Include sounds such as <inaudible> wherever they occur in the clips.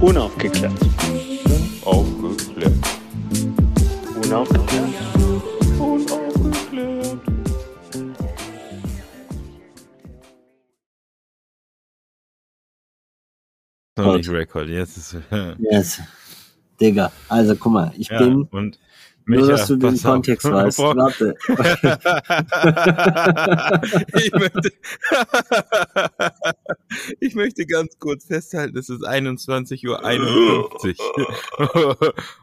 Unaufgeklärt. Aufgeklärt. Unaufgeklärt. Unaufgeklärt. Noch nicht Record, jetzt ist Yes. Digga, also guck mal, ich ja, bin, und nur Micha, dass du den pass auf. Kontext <laughs> weißt. Warte. <laughs> ich, möchte <laughs> ich möchte ganz kurz festhalten, es ist 21.51 Uhr.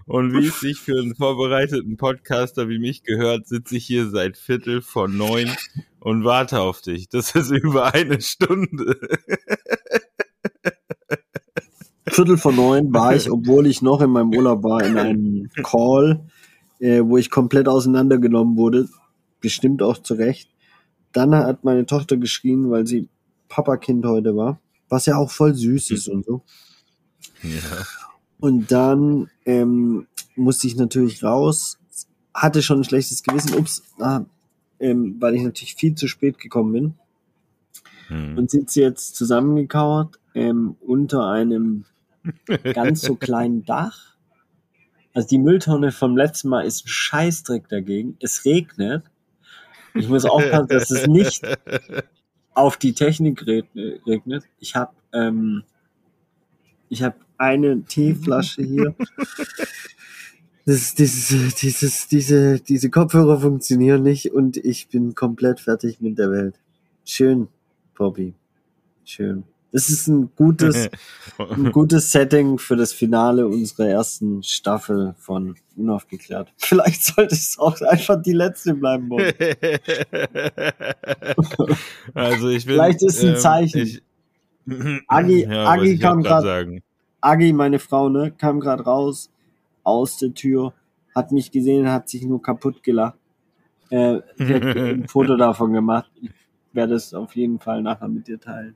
Und wie es sich für einen vorbereiteten Podcaster wie mich gehört, sitze ich hier seit Viertel vor neun und warte auf dich. Das ist über eine Stunde. Viertel vor neun war ich, obwohl ich noch in meinem Urlaub war, in einem Call, äh, wo ich komplett auseinandergenommen wurde. Bestimmt auch zu Recht. Dann hat meine Tochter geschrien, weil sie Papakind heute war. Was ja auch voll süß ist und so. Ja. Und dann ähm, musste ich natürlich raus, hatte schon ein schlechtes Gewissen, ups, ah, ähm, weil ich natürlich viel zu spät gekommen bin Hm. und sitze jetzt zusammengekauert ähm, unter einem <laughs> ganz so kleinen Dach. Also die Mülltonne vom letzten Mal ist ein Scheißdreck dagegen. Es regnet. Ich muss aufpassen, dass es nicht <laughs> auf die Technik regn- regnet. Ich habe ähm, ich habe eine Teeflasche hier. Das, dieses, dieses, diese, diese Kopfhörer funktionieren nicht und ich bin komplett fertig mit der Welt. Schön, Bobby. Schön. Das ist ein gutes, <laughs> ein gutes Setting für das Finale unserer ersten Staffel von Unaufgeklärt. <laughs> Vielleicht sollte es auch einfach die letzte bleiben, <laughs> also ich bin. Vielleicht ist ein Zeichen. Ich, <clears throat> Agi- ja, Agi ich kam sagen. Agi, meine Frau, ne, kam gerade raus aus der Tür, hat mich gesehen, hat sich nur kaputt gelacht. Äh, hat ein Foto davon gemacht. Ich werde es auf jeden Fall nachher mit dir teilen.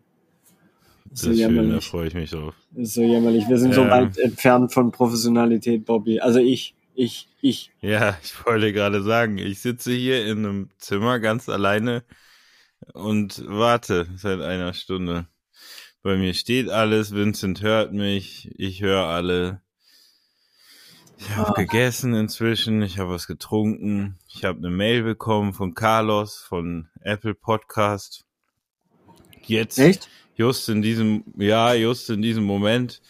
Das So ist schön, da jämmerlich. freue ich mich drauf. Ist so jämmerlich. Wir sind so Ja. weit entfernt von Professionalität, Bobby. Also ich, ich, ich. Ja, ich wollte gerade sagen, ich sitze hier in einem Zimmer ganz alleine und warte seit einer Stunde. Bei mir steht alles, Vincent hört mich, ich höre alle. Ich habe Ah. gegessen inzwischen, ich habe was getrunken, ich habe eine Mail bekommen von Carlos von Apple Podcast. Jetzt, Echt? Just in diesem, ja, just in diesem Moment.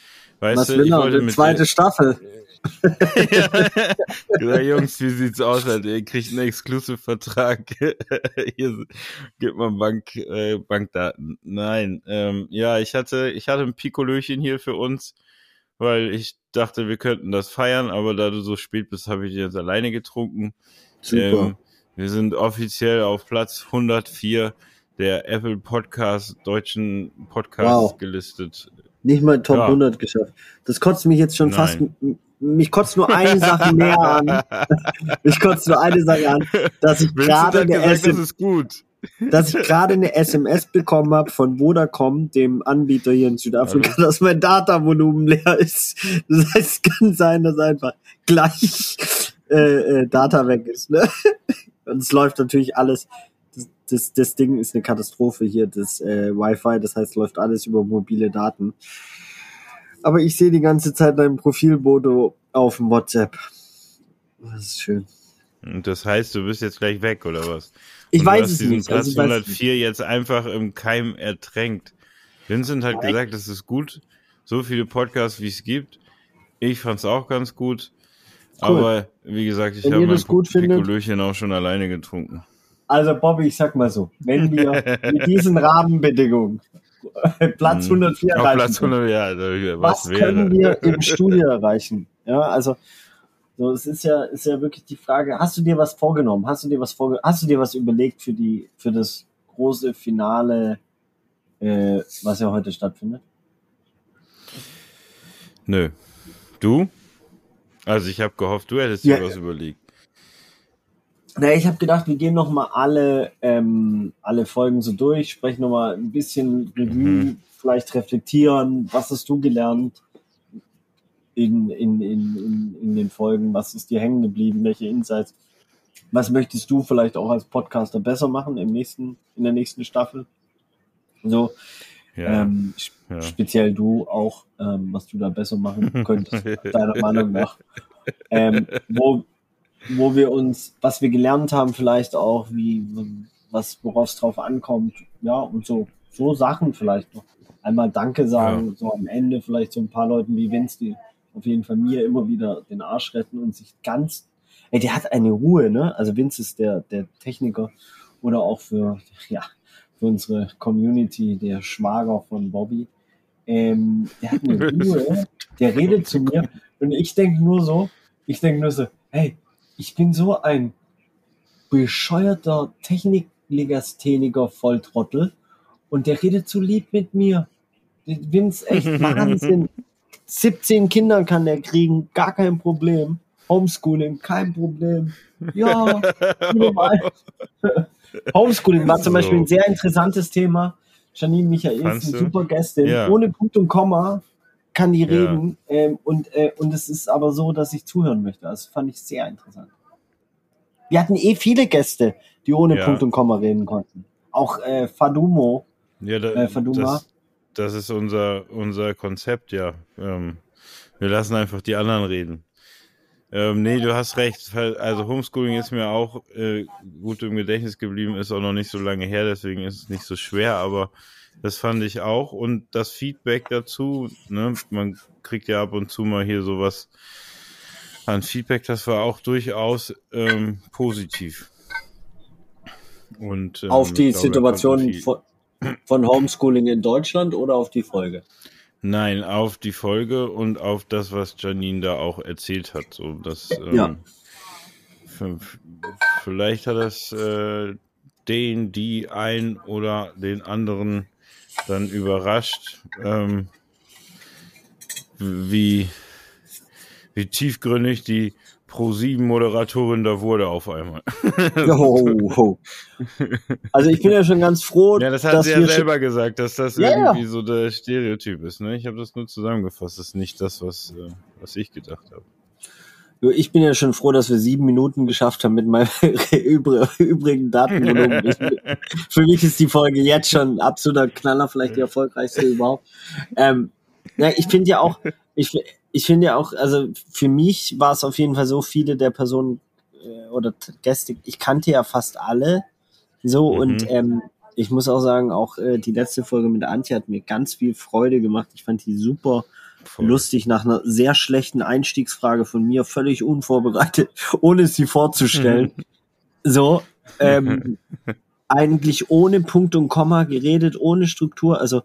Weißt Was du, ich wollte Eine mit zweite Staffel. <laughs> ja, Jungs, wie sieht's aus? Alter? Ihr kriegt einen Exclusive-Vertrag. <laughs> Hier gibt man Bank, äh, Bankdaten. Nein, ähm, ja, ich hatte, ich hatte ein Pikolöchen hier für uns, weil ich dachte, wir könnten das feiern, aber da du so spät bist, habe ich jetzt alleine getrunken. Super. Ähm, wir sind offiziell auf Platz 104 der Apple Podcast, deutschen Podcasts Wow. gelistet. Nicht mal Top Ja. 100 geschafft. Das kotzt mich jetzt schon Nein. fast, mich kotzt nur eine Sache <laughs> mehr an. Mich kotzt nur eine Sache an, dass ich gerade eine, gesagt, das SM, ist gut. dass ich gerade eine SMS bekommen habe von Vodacom, dem Anbieter hier in Südafrika, dass mein Datavolumen leer ist. Das heißt, es kann sein, dass einfach gleich äh, äh, Data weg ist. Ne? Und es läuft natürlich alles. Das, das, das Ding ist eine Katastrophe hier, das äh, Wi-Fi. Das heißt, läuft alles über mobile Daten. Aber ich sehe die ganze Zeit dein Profilfoto auf dem WhatsApp. Das ist schön. Und das heißt, du bist jetzt gleich weg, oder was? Ich Und du weiß es nicht. Platz Also ich weiß es 104 jetzt einfach im Keim ertränkt. Vincent hat Nein. gesagt, es ist gut. So viele Podcasts, wie es gibt. Ich fand's auch ganz gut. Cool. Aber wie gesagt, ich habe mein das Pikolöchen auch schon alleine getrunken. Also Bobby, ich sag mal so, wenn wir <laughs> mit diesen Rahmenbedingungen Platz Mhm. 104 Auf erreichen Platz können, 100, ja, was was, können wir im Studio erreichen? Ja, also so, es ist ja, ist ja wirklich die Frage, hast du dir was vorgenommen? Hast du dir was vorge hast du dir was überlegt für die, für das große Finale, äh, was ja heute stattfindet? Nö. Du? Also ich habe gehofft, du hättest Ja. dir was überlegt. Naja, ich habe gedacht, wir gehen noch mal alle, ähm, alle Folgen so durch, sprechen noch mal ein bisschen Revue, Mhm. vielleicht reflektieren, was hast du gelernt in, in, in, in, in den Folgen, was ist dir hängen geblieben, welche Insights, was möchtest du vielleicht auch als Podcaster besser machen im nächsten, in der nächsten Staffel? So. Ja, ähm, ja. Speziell du auch, ähm, was du da besser machen <laughs> könntest, deiner Meinung nach. Ähm, wo, wo wir uns, was wir gelernt haben, vielleicht auch, wie, was, worauf es drauf ankommt, ja, und so, so Sachen vielleicht noch. Einmal Danke sagen, ja. so am Ende vielleicht so ein paar Leuten wie Vince, die auf jeden Fall mir immer wieder den Arsch retten und sich ganz, ey, der hat eine Ruhe, ne? Also Vince ist der, der Techniker oder auch für, ja, für unsere Community, der Schwager von Bobby. Ähm, der hat eine <laughs> Ruhe, der redet zu mir und ich denke nur so, ich denke nur so, hey, ich bin so ein bescheuerter Techniklegastheniker Volltrottel und der redet zu lieb mit mir. Ich bin's echt <laughs> Wahnsinn. 17 Kinder kann der kriegen, gar kein Problem. Homeschooling, kein Problem. Ja, <laughs> <laughs> Homeschooling war zum Beispiel ein sehr interessantes Thema. Janine Michael ist eine super Gästin. Ja. Ohne Punkt und Komma kann die reden. Ja. Ähm, und, äh, und es ist aber so, dass ich zuhören möchte. Das fand ich sehr interessant. Wir hatten eh viele Gäste, die ohne ja. Punkt und Komma reden konnten. Auch äh, Fadumo. Ja, da, äh, Faduma. Das, das, ist unser, unser Konzept, ja. Ähm, wir lassen einfach die anderen reden. Ähm, nee, du hast recht. Also Homeschooling ist mir auch äh, gut im Gedächtnis geblieben, ist auch noch nicht so lange her, deswegen ist es nicht so schwer, aber das fand ich auch. Und das Feedback dazu, ne, man kriegt ja ab und zu mal hier sowas an Feedback, das war auch durchaus ähm, positiv. Und, ähm, auf die glaube, Situation von, von Homeschooling in Deutschland oder auf die Folge? Nein, auf die Folge und auf das, was Janine da auch erzählt hat. So, dass, ähm, ja. Vielleicht hat das äh, den, die ein oder den anderen dann überrascht, ähm, wie, wie tiefgründig die Pro-7-Moderatorin da wurde auf einmal. <laughs> oh, oh. Also ich bin ja schon ganz froh. Ja, das hat sie ja selber gesagt, dass das ja, irgendwie ja. so der Stereotyp ist. Ne? Ich habe das nur zusammengefasst. Das ist nicht das, was, äh, was ich gedacht habe. Ich bin ja schon froh, dass wir sieben Minuten geschafft haben mit meinem <laughs> übrigen Datenvolumen. <laughs> für mich ist die Folge jetzt schon ein absoluter Knaller, vielleicht die erfolgreichste überhaupt. Ähm, ja, ich finde ja auch, ich, ich finde ja auch, also für mich war es auf jeden Fall so, viele der Personen äh, oder Gäste, ich kannte ja fast alle so mhm. und ähm, ich muss auch sagen, auch äh, die letzte Folge mit Antje hat mir ganz viel Freude gemacht. Ich fand die super Voll. lustig nach einer sehr schlechten Einstiegsfrage von mir, völlig unvorbereitet, <laughs> ohne sie vorzustellen. so, <laughs> ähm, eigentlich ohne Punkt und Komma geredet, ohne Struktur. Also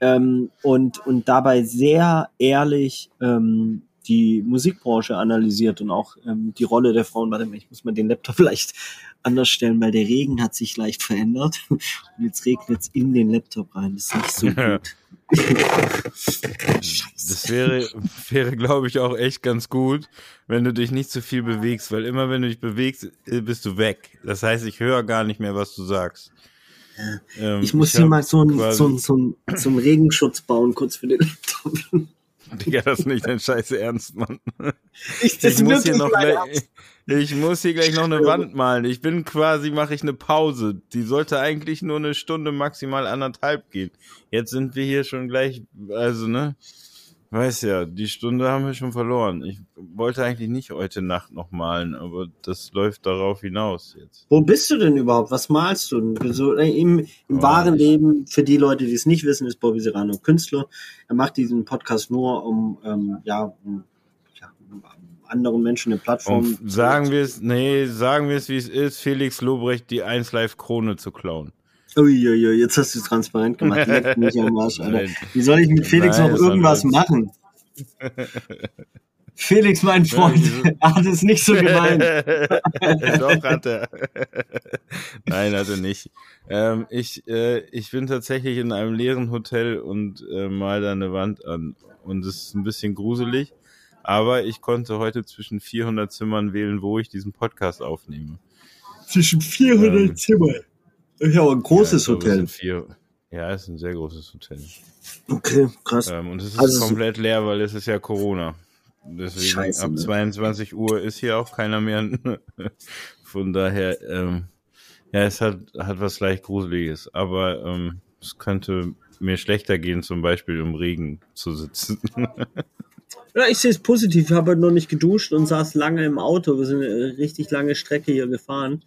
ähm, und, und dabei sehr ehrlich ähm, die Musikbranche analysiert und auch ähm, die Rolle der Frauen. Warte mal, ich muss mal den Laptop <laughs> vielleicht anders stellen, weil der Regen hat sich leicht verändert und jetzt regnet es in den Laptop rein. Das ist nicht so gut. Das wäre, wäre glaube ich, auch echt ganz gut, wenn du dich nicht zu viel bewegst, weil immer wenn du dich bewegst, äh, bist du weg. Das heißt, ich höre gar nicht mehr, was du sagst. Ähm, ich muss ich hier mal so einen so so so ein Regenschutz bauen, kurz für den Laptop. Digga, das ist nicht dein Scheiße Ernst, Mann. Ich, ich muss hier noch gleich, ich muss hier gleich noch eine Wand malen. Ich bin quasi, mache ich eine Pause. Die sollte eigentlich nur eine Stunde, maximal anderthalb gehen. Jetzt sind wir hier schon gleich, also, ne? Weiß ja, die Stunde haben wir schon verloren. Ich wollte eigentlich nicht heute Nacht noch malen, aber das läuft darauf hinaus jetzt. Wo bist du denn überhaupt? Was malst du? So, äh, Im, im oh, wahren Leben, für die Leute, die es nicht wissen, ist Bobby Serrano Künstler. Er macht diesen Podcast nur, um, ähm, ja, um, ja, um anderen Menschen eine Plattform. Um, sagen wir es, nee, sagen wir es, wie es ist, Felix Lobrecht die 1 Live Krone zu klauen. Uiuiui, jetzt hast du es transparent gemacht. <laughs> Leck mich am Arsch, Alter. Wie soll ich mit Felix Nein, noch irgendwas machen? <laughs> Felix, mein Freund, <laughs> hat es nicht so gemeint. Doch, hat er. Nein, hat er nicht. Ähm, ich, äh, ich bin tatsächlich in einem leeren Hotel und äh, mal da eine Wand an. Und es ist ein bisschen gruselig. Aber ich konnte heute zwischen 400 Zimmern wählen, wo ich diesen Podcast aufnehme. Zwischen 400 ähm, Zimmern? Ja, aber ein großes ja, Hotel. Vier, ja, es ist ein sehr großes Hotel. Okay, krass. Ähm, und es ist also komplett leer, weil es ist ja Corona. Deswegen Scheiße, ab ne? 22 Uhr ist hier auch keiner mehr. <laughs> Von daher, ähm, ja, es hat, hat was leicht Gruseliges. Aber ähm, es könnte mir schlechter gehen, zum Beispiel im Regen zu sitzen. <laughs> Ja, ich sehe es positiv. Ich habe noch nicht geduscht und saß lange im Auto. Wir sind eine richtig lange Strecke hier gefahren.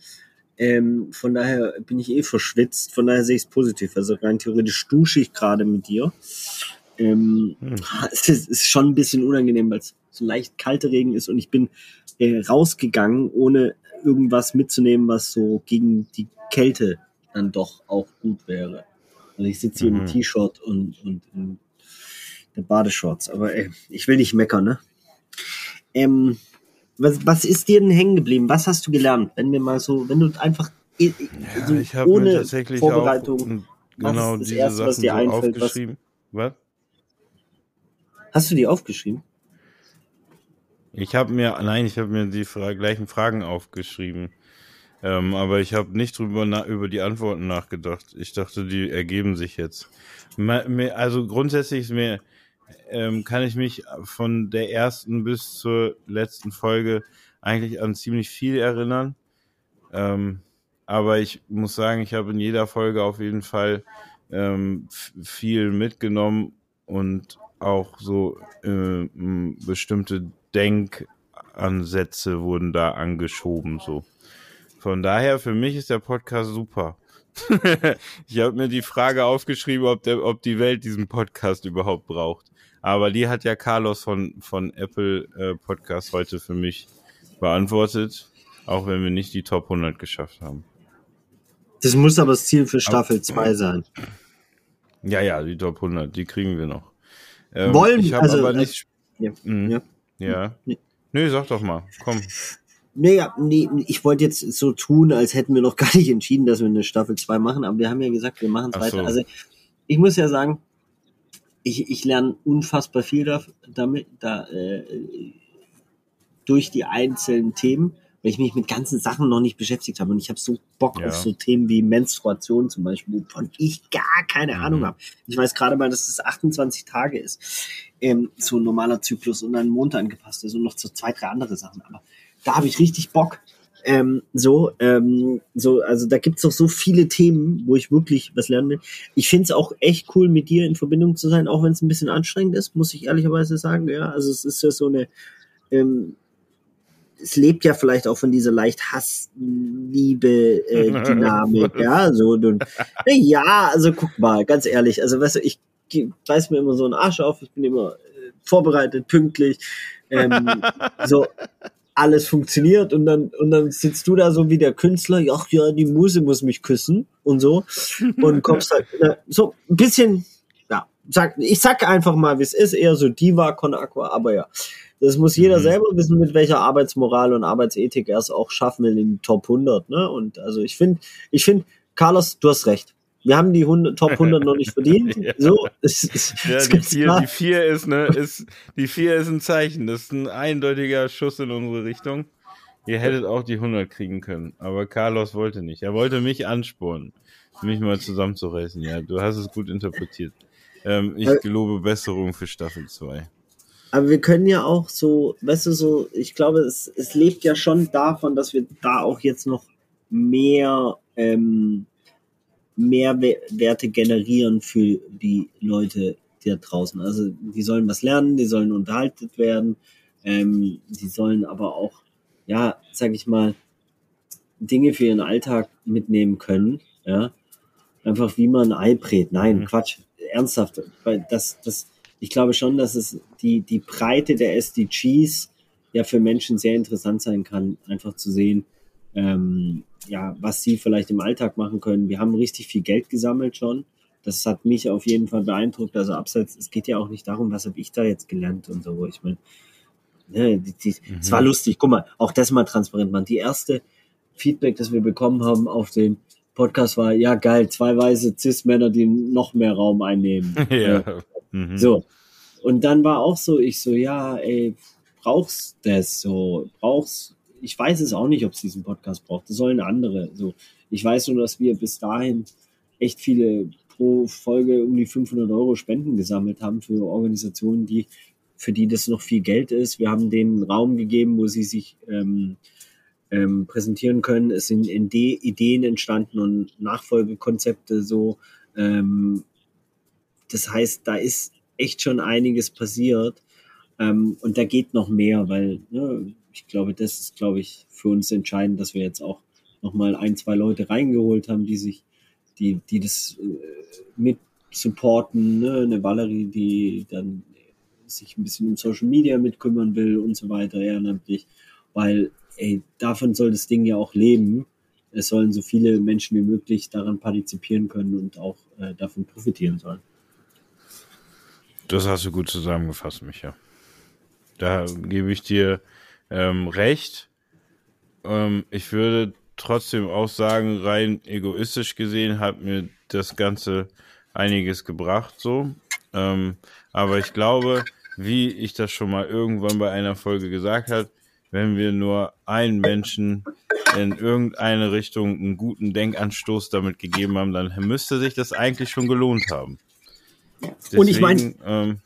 Ähm, von daher bin ich eh verschwitzt. Von daher sehe ich es positiv. Also rein theoretisch dusche ich gerade mit dir. Ähm, hm. <laughs> es, ist, ist, schon ein bisschen unangenehm, weil es so leicht kalter Regen ist und ich bin äh, rausgegangen, ohne irgendwas mitzunehmen, was so gegen die Kälte dann doch auch gut wäre. Also ich sitze hier mhm. im T-Shirt und, und in der Badeshorts, aber ey, ich will nicht meckern, ne? Ähm, was, was ist dir denn hängen geblieben? Was hast du gelernt? Wenn wir mal so, wenn du einfach ja, so ich ohne tatsächlich Vorbereitung auch, genau diese erste, Sachen was dir so einfällt, aufgeschrieben. Was? was? Hast du die aufgeschrieben? Ich habe mir, nein, ich habe mir die fra gleichen Fragen aufgeschrieben. Ähm, aber ich habe nicht drüber über die Antworten nachgedacht. Ich dachte, die ergeben sich jetzt. Also grundsätzlich ist mir, ähm, kann ich mich von der ersten bis zur letzten Folge eigentlich an ziemlich viel erinnern. Ähm, aber ich muss sagen, ich habe in jeder Folge auf jeden Fall ähm, viel mitgenommen und auch so äh, bestimmte Denkansätze wurden da angeschoben. So. Von daher, für mich ist der Podcast super. <laughs> ich habe mir die Frage aufgeschrieben, ob, der, ob die Welt diesen Podcast überhaupt braucht. Aber die hat ja Carlos von, von Apple äh, Podcast heute für mich beantwortet, auch wenn wir nicht die Top 100 geschafft haben. Das muss aber das Ziel für Staffel 2 sein. Ja, ja, die Top 100, die kriegen wir noch. Ähm, Wollen, ich also, aber nicht. Äh, ja, mh, ja. ja. Nee. Nö, sag doch mal, komm. Naja, nee, ich wollte jetzt so tun, als hätten wir noch <laughs> gar nicht entschieden, dass wir eine Staffel 2 machen, aber wir haben ja gesagt, wir machen es weiter. So. Also ich muss ja sagen, ich, ich lerne unfassbar viel da, damit, da, äh, durch die einzelnen Themen, weil ich mich mit ganzen Sachen noch nicht beschäftigt habe. Und ich habe so Bock ja. auf so Themen wie Menstruation zum Beispiel, wovon ich gar keine mhm. Ahnung habe. Ich weiß gerade mal, dass das 28 Tage ist, ähm, so ein normaler Zyklus und dann Mond angepasst ist und noch so zwei, drei andere Sachen. Aber da habe ich richtig Bock. Ähm, so, ähm, so, also da gibt's doch so viele Themen, wo ich wirklich was lernen will. Ich find's auch echt cool, mit dir in Verbindung zu sein, auch wenn es ein bisschen anstrengend ist, muss ich ehrlicherweise sagen. Ja, also es ist ja so eine, ähm, es lebt ja vielleicht auch von dieser leicht Hass-Liebe-Dynamik, äh, <laughs> ja, so, und, ja, also guck mal, ganz ehrlich, also weißt du, ich weiß mir immer so einen Arsch auf, ich bin immer äh, vorbereitet, pünktlich, ähm, <laughs> so, alles funktioniert und dann und dann sitzt du da so wie der Künstler, ach ja, die Muse muss mich küssen und so <laughs> und kommst halt na, so ein bisschen, ja, sag, ich sag einfach mal, wie es ist, eher so Diva con Aqua, aber ja, das muss jeder mhm. selber wissen, mit welcher Arbeitsmoral und Arbeitsethik er es auch schaffen will in den Top 100, ne? Und also ich finde, ich finde, Carlos, du hast recht wir haben die 100, Top 100 noch nicht verdient. <laughs> ja. So, es, es, ja, die, vier, die vier ist, ne, ist, die vier ist ein Zeichen. Das ist ein eindeutiger Schuss in unsere Richtung. Ihr hättet auch die 100 kriegen können. Aber Carlos wollte nicht. Er wollte mich anspornen, mich mal zusammenzureißen. Ja, du hast es gut interpretiert. Ähm, ich gelobe Besserung für Staffel 2. Aber wir können ja auch so, weißt du, so, ich glaube, es, es lebt ja schon davon, dass wir da auch jetzt noch mehr ähm, Mehrwerte generieren für die Leute da draußen. Also die sollen was lernen, die sollen unterhalten werden, ähm, die sollen aber auch, ja, sag ich mal, Dinge für ihren Alltag mitnehmen können, ja. Einfach wie man ein Ei brät. Nein, mhm. Quatsch, ernsthaft. Weil das, das, ich glaube schon, dass es die, die Breite der SDGs ja für Menschen sehr interessant sein kann, einfach zu sehen, ähm, ja, was sie vielleicht im Alltag machen können. Wir haben richtig viel Geld gesammelt schon. Das hat mich auf jeden Fall beeindruckt. Also abseits, es geht ja auch nicht darum, was habe ich da jetzt gelernt und so. Ich meine, ne, die, die, mhm. es war lustig. Guck mal, auch das mal transparent machen. Die erste Feedback, das wir bekommen haben auf den Podcast war, ja geil, zwei weiße Cis-Männer, die noch mehr Raum einnehmen. <laughs> ja. Mhm. So. Und dann war auch so, ich so, ja, ey, brauchst das so, brauchst ich weiß es auch nicht, ob es diesen Podcast braucht. Das sollen andere. So, ich weiß nur, dass wir bis dahin echt viele pro Folge um die 500 Euro Spenden gesammelt haben für Organisationen, die für die das noch viel Geld ist. Wir haben denen Raum gegeben, wo sie sich ähm, ähm, präsentieren können. Es sind Ideen entstanden und Nachfolgekonzepte so. Ähm, das heißt, da ist echt schon einiges passiert. Ähm, und da geht noch mehr, weil ne, ich glaube, das ist, glaube ich, für uns entscheidend, dass wir jetzt auch nochmal ein, zwei Leute reingeholt haben, die sich, die, die das äh, mit supporten, ne? eine Valerie, die dann sich ein bisschen um Social Media mitkümmern will und so weiter, ehrenamtlich, weil ey, davon soll das Ding ja auch leben. Es sollen so viele Menschen wie möglich daran partizipieren können und auch äh, davon profitieren sollen. Das hast du gut zusammengefasst, Micha. Da gebe ich dir ähm, recht. Ähm, ich würde trotzdem auch sagen, rein egoistisch gesehen hat mir das Ganze einiges gebracht, so. Ähm, aber ich glaube, wie ich das schon mal irgendwann bei einer Folge gesagt habe, wenn wir nur einen Menschen in irgendeine Richtung einen guten Denkanstoß damit gegeben haben, dann müsste sich das eigentlich schon gelohnt haben. Deswegen, und ich meine, ähm,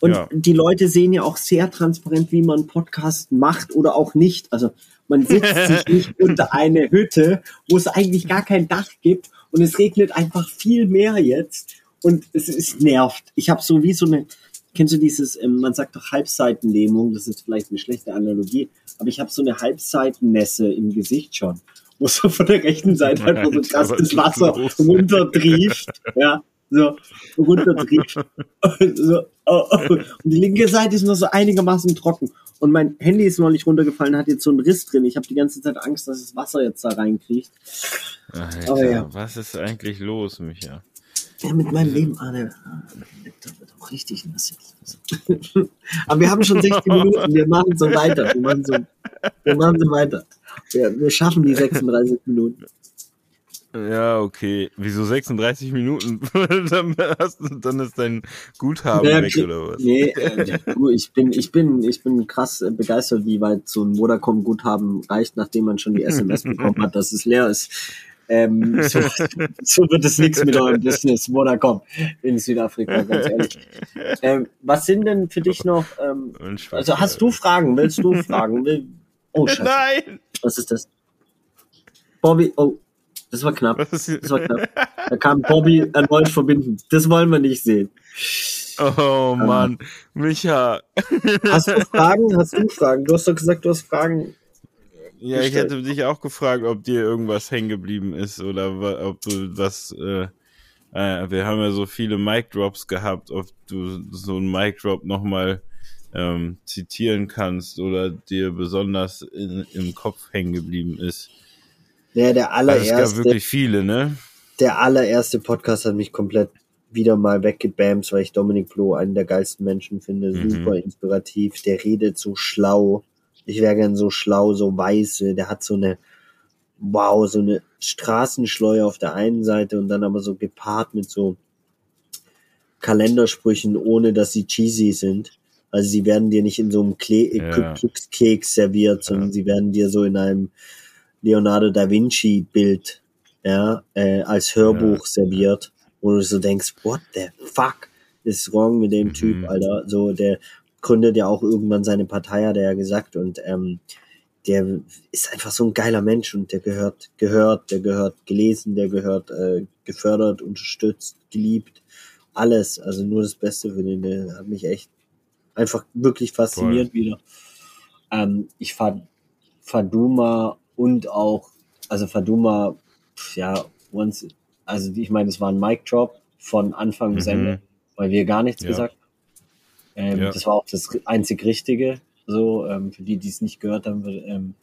und ja. die Leute sehen ja auch sehr transparent, wie man Podcast macht oder auch nicht. Also man sitzt <laughs> sich nicht unter eine Hütte, wo es eigentlich gar kein Dach gibt und es regnet einfach viel mehr jetzt und es, es nervt. Ich habe so wie so eine, kennst du dieses, ähm, man sagt doch Halbseitenlähmung, das ist vielleicht eine schlechte Analogie, aber ich habe so eine Halbseitennässe im Gesicht schon, wo so von der rechten Seite einfach so <laughs> krass das Wasser runtertrieft, ja, so runtertrieft. <laughs> so, oh, oh. Und die linke Seite ist noch so einigermaßen trocken. Und mein Handy ist neulich runtergefallen, hat jetzt so einen Riss drin. Ich habe die ganze Zeit Angst, dass das Wasser jetzt da reinkriegt. Alter, Aber ja. Was ist eigentlich los, Micha? Ja, mit meinem Leben, Arne, da wird auch richtig nass <laughs> Aber wir haben schon 60 Minuten, wir machen so weiter. Wir machen so, wir machen so weiter. Wir, wir schaffen die 36 Minuten. Ja, okay. Wieso 36 Minuten? <laughs> dann, hast, dann ist dein Guthaben ja, weg oder was? Nee, äh, ich bin, ich bin, ich bin krass begeistert, wie weit so ein Vodacom-Guthaben reicht, nachdem man schon die SMS <laughs> bekommen hat, dass es leer ist. Ähm, so, <laughs> so wird es nichts mit eurem Business, Vodacom in Südafrika, ganz ehrlich. Ähm, was sind denn für dich noch, ähm, also hast du Fragen? Willst du Fragen? Will, oh, Scheiße. Nein! Was ist das? Bobby, oh, das war knapp. Das war knapp. Da kam Bobby erneut verbinden. Das wollen wir nicht sehen. Oh ähm, Mann, Micha. Hast du Fragen? Hast du Fragen? Du hast doch gesagt, du hast Fragen. Ja, ich hätte dich auch gefragt, ob dir irgendwas hängen geblieben ist oder ob du was. Äh, äh, wir haben ja so viele Mic Drops gehabt, ob du so ein Mic Drop nochmal ähm, zitieren kannst oder dir besonders in, im Kopf hängen geblieben ist. Ja, der allererste. Also es gab wirklich viele, ne? Der allererste Podcast hat mich komplett wieder mal weggebamst, weil ich Dominik Blo einen der geilsten Menschen finde. Mhm. Super inspirativ. Der redet so schlau. Ich wäre gern so schlau, so weiße. Der hat so eine, wow, so eine Straßenschleue auf der einen Seite und dann aber so gepaart mit so Kalendersprüchen, ohne dass sie cheesy sind. Also sie werden dir nicht in so einem Kle ja. Glückskeks serviert, sondern ja. sie werden dir so in einem Leonardo da Vinci Bild ja, äh, als Hörbuch ja. serviert, wo du so denkst, what the fuck is wrong mit dem mhm. Typ, Alter? So, der gründet ja auch irgendwann seine Partei, hat er ja gesagt, und ähm, der ist einfach so ein geiler Mensch und der gehört, gehört, der gehört gelesen, der gehört äh, gefördert, unterstützt, geliebt, alles. Also nur das Beste für den, der hat mich echt einfach wirklich fasziniert Voll. wieder. Ähm, ich fand Faduma und auch, also Faduma, ja, once, also ich meine, es war ein Mic Drop von Anfang bis mhm. Ende, weil wir gar nichts ja. gesagt haben. Ähm, ja. Das war auch das einzig Richtige, so, ähm, für die, die es nicht gehört haben, ähm,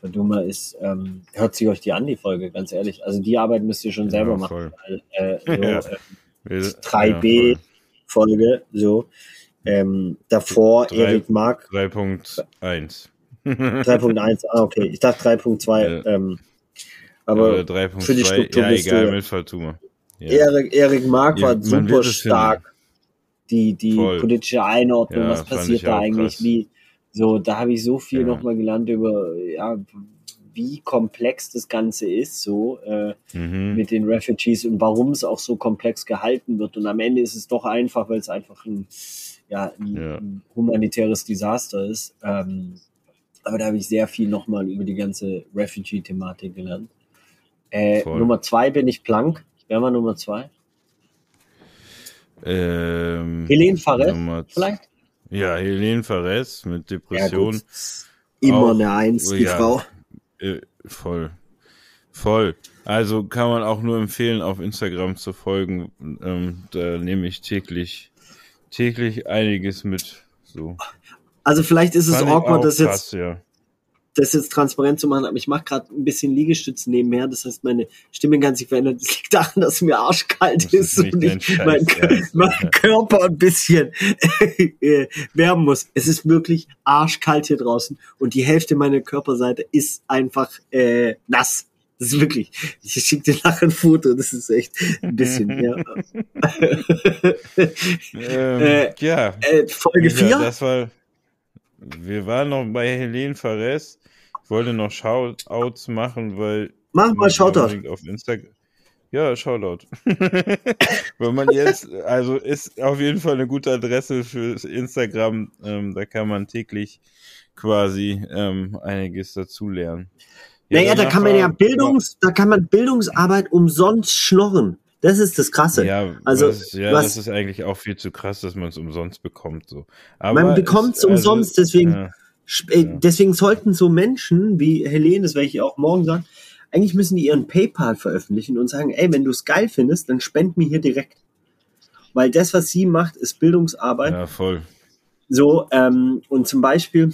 Faduma ist, ähm, hört sich euch die an, die Folge, ganz ehrlich. Also die Arbeit müsst ihr schon selber ja, machen. Weil, äh, so, ja. äh, 3B-Folge, so. Ähm, davor 3, Erik Mark. 3.1. 3.1, ah, okay. Ich dachte 3.2. Ja. Ähm, aber für die Struktur ja, egal, du, mit Fatuma. Ja. Erik, Erik Mark ja, war super stark. Die, die politische Einordnung, was passiert da eigentlich, krass. wie, so, da habe ich so viel ja. nochmal gelernt über, ja, wie komplex das Ganze ist, so äh, mhm. mit den Refugees und warum es auch so komplex gehalten wird. Und am Ende ist es doch einfach, weil es einfach ein, ja, ein, ja. ein humanitäres Desaster ist. Ähm, aber da habe ich sehr viel nochmal über die ganze Refugee-Thematik gelernt. Äh, Nummer zwei bin ich blank. Wer war Nummer zwei? Ähm, Helene Fares vielleicht? Ja, Helene Fares mit Ja, Depression. gut. Immer Auch- eine Eins, die ja. Frau. Äh, voll. Voll. Also kann man auch nur empfehlen, auf Instagram zu folgen. Ähm, da nehme ich täglich, täglich einiges mit. So. Also vielleicht ist es awkward, das jetzt, krass, ja. das jetzt transparent zu machen, aber ich mache gerade ein bisschen Liegestütze nebenher. Das heißt, meine Stimme kann sich verändern. Das liegt daran, dass mir arschkalt Das ist, ist und ich mein, mein. Körper ein bisschen <laughs> äh, wärmen muss. Es ist wirklich arschkalt hier draußen und die Hälfte meiner Körperseite ist einfach äh, nass. Das ist wirklich. Ich schicke dir nachher ein Foto. Das ist echt ein bisschen. <laughs> ja. Ähm, <laughs> Äh, ja. äh, Folge Micha, 4? Das war. Wir waren noch bei Helene Fares. Ich wollte noch Shoutouts machen, weil. Mach mal Shoutout. Auf Instagram. Ja, Shoutout. <laughs> weil man jetzt, also ist auf jeden Fall eine gute Adresse fürs Instagram. Ähm, da kann man täglich quasi ähm, einiges dazulernen. Naja, da kann man ja Bildungs, da kann man Bildungsarbeit umsonst schnorren. Das ist das Krasse. Ja, Also, was, ja was- das ist eigentlich auch viel zu krass, dass man es umsonst bekommt. So. Aber Man bekommt es also, umsonst, deswegen, ja. äh, Ja. deswegen sollten so Menschen wie Helene, das werde ich auch morgen sagen, eigentlich müssen die ihren PayPal veröffentlichen und sagen, ey, wenn du es geil findest, dann spend mir hier direkt. Weil das, was sie macht, ist Bildungsarbeit. Ja, voll. So, ähm, und zum Beispiel,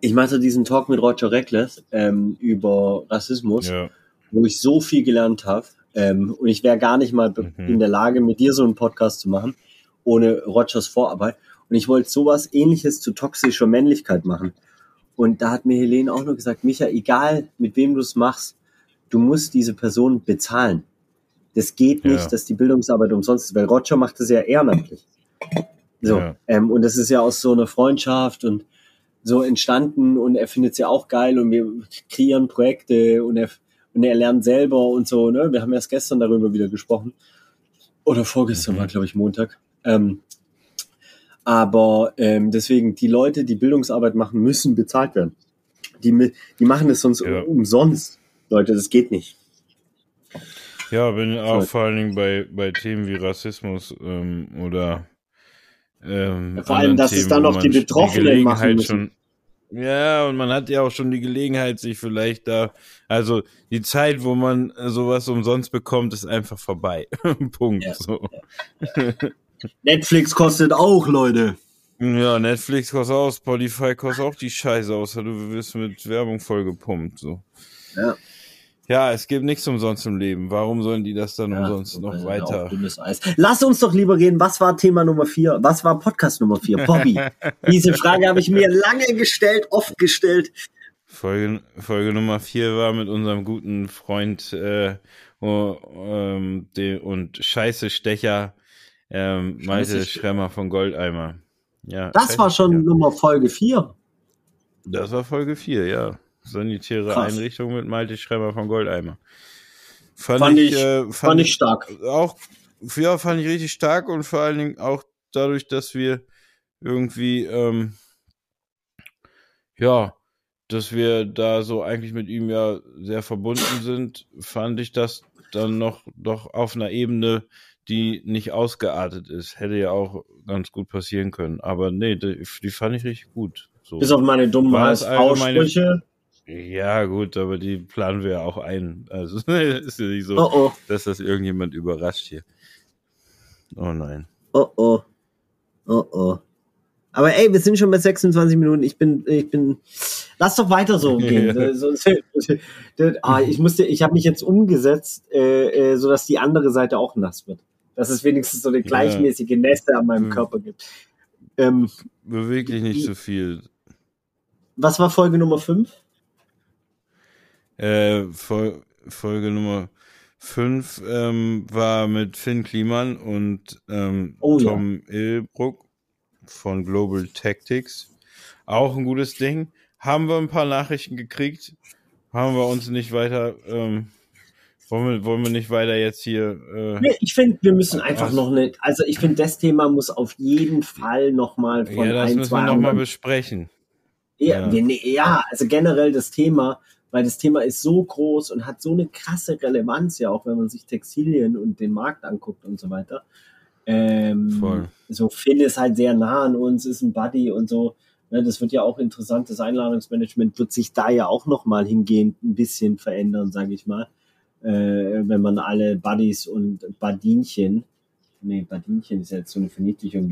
ich machte diesen Talk mit Roger Reckless ähm, über Rassismus. Ja. wo ich so viel gelernt habe. Ähm, und ich wäre gar nicht mal Mhm. in der Lage, mit dir so einen Podcast zu machen, ohne Rogers Vorarbeit. Und ich wollte sowas ähnliches zu toxischer Männlichkeit machen. Und da hat mir Helene auch nur gesagt, Micha, egal mit wem du es machst, du musst diese Person bezahlen. Das geht nicht, Ja. dass die Bildungsarbeit umsonst ist, weil Roger macht das ja ehrenamtlich. So, Ja. ähm, und das ist ja aus so einer Freundschaft und so entstanden und er findet es ja auch geil und wir kreieren Projekte und er, und er lernt selber und so, ne? Wir haben erst gestern darüber wieder gesprochen. Oder vorgestern war, glaube ich, Montag. Ähm, aber ähm, deswegen, die Leute, die Bildungsarbeit machen, müssen bezahlt werden. Die, die machen das sonst Ja. umsonst. Leute, das geht nicht. Ja, bin auch vor allen Dingen bei, bei Themen wie Rassismus ähm, oder ähm, Ja, vor allem, dass es Themen, dann wo noch die Betroffenen machen müssen. Schon, ja, und man hat ja auch schon die Gelegenheit, sich vielleicht da, also die Zeit, wo man sowas umsonst bekommt, ist einfach vorbei. <laughs> Punkt. Ja. So. <laughs> Netflix kostet auch, Leute. Ja, Netflix kostet auch, Spotify kostet auch die Scheiße, außer du wirst mit Werbung vollgepumpt. So. Ja. Ja, es gibt nichts umsonst im Leben. Warum sollen die das dann Ja, umsonst noch weiter? dünnes Eis. Lass uns doch lieber reden, was war Thema Nummer vier? Was war Podcast Nummer vier? Bobby, <laughs> diese Frage habe ich mir lange gestellt, oft gestellt. Folge, Folge Nummer vier war mit unserem guten Freund äh, oh, ähm, und Scheiße-Stecher ähm, Malte Scheiße- Schremmer von Goldeimer. Ja, Das war schon. Nummer Folge vier. Das war Folge vier, ja. Sanitäre Krass. Einrichtung mit Malte Schremmer von Goldeimer. Fand, Fand ich, ich- äh, fand, Fand ich stark. auch, ja, fand ich richtig stark und vor allen Dingen auch dadurch, dass wir irgendwie, ähm, ja, dass wir da so eigentlich mit ihm ja sehr verbunden sind, fand ich das dann noch doch auf einer Ebene, die nicht ausgeartet ist. Hätte ja auch ganz gut passieren können. Aber nee, die, die fand ich richtig gut. So. Bis auf meine dummen Aussprüche. Ja, gut, aber die planen wir ja auch ein. Also <laughs> ist ja nicht so, Oh oh, dass das irgendjemand überrascht hier. Oh nein. oh oh, oh oh. Aber ey, wir sind schon bei 26 Minuten. Ich bin, ich bin. Lass doch weiter so <laughs> gehen. Ah, ich musste, ich habe mich jetzt umgesetzt, äh, äh, so dass die andere Seite auch nass wird. Dass es wenigstens so eine gleichmäßige Nässe an meinem Hm. Körper gibt. Ähm, Beweg dich nicht so viel. was war Folge Nummer 5? Äh, Fol Folge Nummer 5 ähm, war mit Finn Kliman und ähm, Oh ja. Tom Ilbruck von Global Tactics. Auch ein gutes Ding. Haben wir ein paar Nachrichten gekriegt. Haben wir uns nicht weiter, ähm, wollen, wir, wollen wir nicht weiter jetzt hier. Äh, Nee, ich finde, wir müssen einfach Was? noch eine, also ich finde, das Thema muss auf jeden Fall nochmal von ja, das ein, müssen zwei wir nochmal besprechen. Ja, Ja. wir, ja, also generell das Thema, weil das Thema ist so groß und hat so eine krasse Relevanz, ja, auch wenn man sich Textilien und den Markt anguckt und so weiter. Ähm, Voll. So Finn ist halt sehr nah an uns, ist ein Buddy und so. Ne, das wird ja auch interessant. Das Einladungsmanagement wird sich da ja auch nochmal hingehend ein bisschen verändern, sage ich mal. Äh, wenn man alle Buddies und Badinchen, nee, Badinchen ist jetzt so eine Verniedlichung.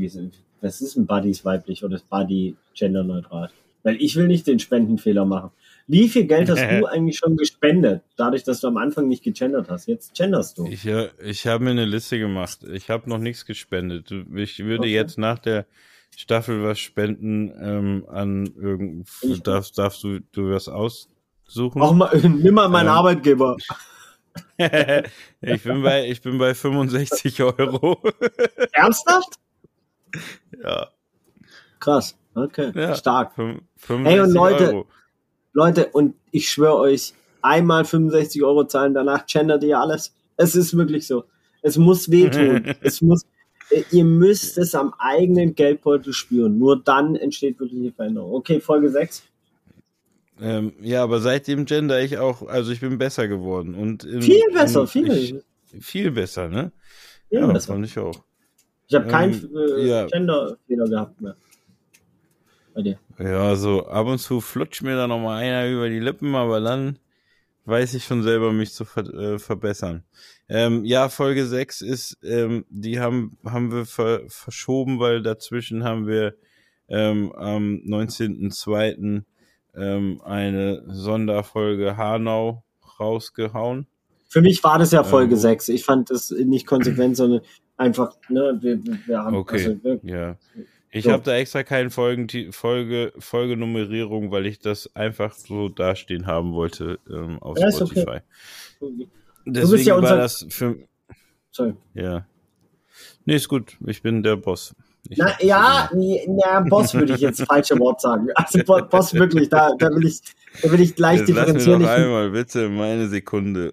Was ist ein Buddies weiblich oder ist Buddy genderneutral? Weil ich will nicht den Spendenfehler machen. Wie viel Geld hast du <laughs> eigentlich schon gespendet, dadurch, dass du am Anfang nicht gegendert hast? Jetzt genderst du. Ich, äh, ich habe mir eine Liste gemacht. Ich habe noch nichts gespendet. Ich würde okay. jetzt nach der Staffel was spenden ähm, an irgend. Darfst, darfst du, du was aussuchen? Mach mal, <laughs> nimm mal meinen ähm, Arbeitgeber. <laughs> ich, bin bei, ich bin bei 65 Euro. Ernsthaft? Ja. Krass. Okay. Ja, Stark. 65 Hey und Leute, Euro. Leute, und ich schwöre euch, einmal 65 Euro zahlen, danach gendert ihr alles. Es ist wirklich so. Es muss wehtun. <laughs> es muss, ihr müsst es am eigenen Geldbeutel spüren. Nur dann entsteht wirklich die Veränderung. Okay, Folge 6. Ähm, ja, aber seitdem gender ich auch, also ich bin besser geworden. Und in, viel besser, viel. Ich, viel besser, ne? Viel ja, besser. fand ich auch. Ich habe keinen Ähm, äh, ja. Gender-Fehler gehabt mehr. Bei dir. Ja, so ab und zu flutscht mir da noch mal einer über die Lippen, aber dann weiß ich schon selber, mich zu ver äh, verbessern. Ähm, ja, Folge 6 ist, ähm, die haben, haben wir ver verschoben, weil dazwischen haben wir ähm, am 19.02. Ähm, eine Sonderfolge Hanau rausgehauen. Für mich war das ja Folge Ähm, 6. Ich fand das nicht konsequent, sondern einfach, ne, wir, wir haben Okay, also wirklich, ja. Ich So. habe da extra keine Folgen, Folge, Folgenummerierung, weil ich das einfach so dastehen haben wollte ähm, auf Ja, okay. Spotify. bist Deswegen ja war unser- das für sorry. ja. Nee, ist gut. Ich bin der Boss. Ich Na, ja, na, Boss würde ich jetzt falsche Wort sagen. Also Bo- <laughs> Boss wirklich, da, da will ich, da will ich gleich Jetzt lass mir differenzieren. noch einmal bitte meine Sekunde.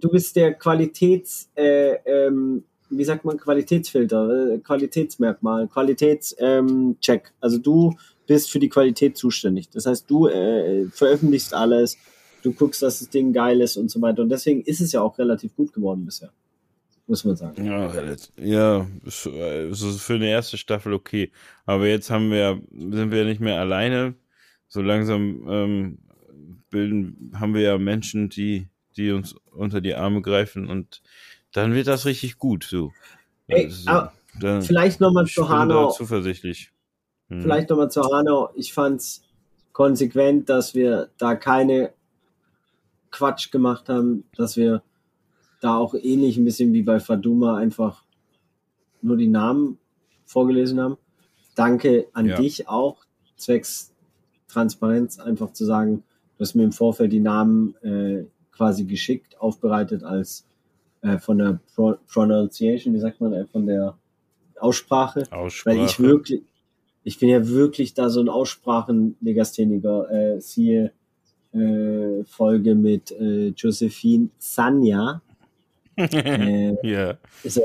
du bist der Qualitäts, äh, ähm, wie sagt man, Qualitätsfilter, äh, Qualitätsmerkmal, Qualitätscheck. Ähm, also du bist für die Qualität zuständig. Das heißt, du äh, veröffentlichst alles, du guckst, dass das Ding geil ist und so weiter. Und deswegen ist es ja auch relativ gut geworden bisher. Muss man sagen. Ja, ja, ist, äh, so für eine erste Staffel okay. Aber jetzt haben wir, sind wir nicht mehr alleine. So langsam ähm, bilden, haben wir ja Menschen, die, die uns unter die Arme greifen und dann wird das richtig gut. So. Ey, Also, dann, Vielleicht nochmal zu Hanau. zuversichtlich. Hm. Vielleicht nochmal zu Hanau. Ich fand's konsequent, dass wir da keine Quatsch gemacht haben, dass wir da auch ähnlich ein bisschen wie bei Faduma einfach nur die Namen vorgelesen haben. Danke an Ja. dich auch, zwecks Transparenz, einfach zu sagen, du hast mir im Vorfeld die Namen äh, quasi geschickt, aufbereitet als äh, von der Pro Pronunciation, wie sagt man, äh, von der Aussprache. Aussprache. Weil ich wirklich, ich bin ja wirklich da so ein Aussprachen-Legastheniker. Äh, siehe äh, Folge mit äh, Josephine Sanja. <laughs> Äh, ja. so.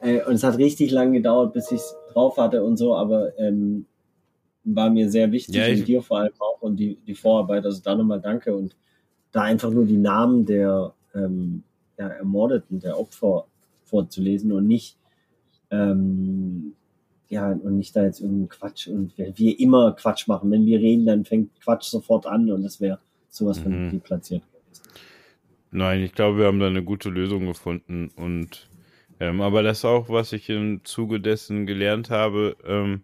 Äh, und es hat richtig lange gedauert, bis ich es drauf hatte und so, aber ähm, war mir sehr wichtig Ja, und dir vor allem auch und die, die Vorarbeit. Also da nochmal danke und da einfach nur die Namen der ähm, ja, Ermordeten, der Opfer vorzulesen und nicht ähm, ja, und nicht da jetzt irgendeinen Quatsch und wir, wir immer Quatsch machen. Wenn wir reden, dann fängt Quatsch sofort an und das wäre sowas von Mhm. deplatziert gewesen. Nein, ich glaube, wir haben da eine gute Lösung gefunden und ähm, aber das ist auch, was ich im Zuge dessen gelernt habe, ähm,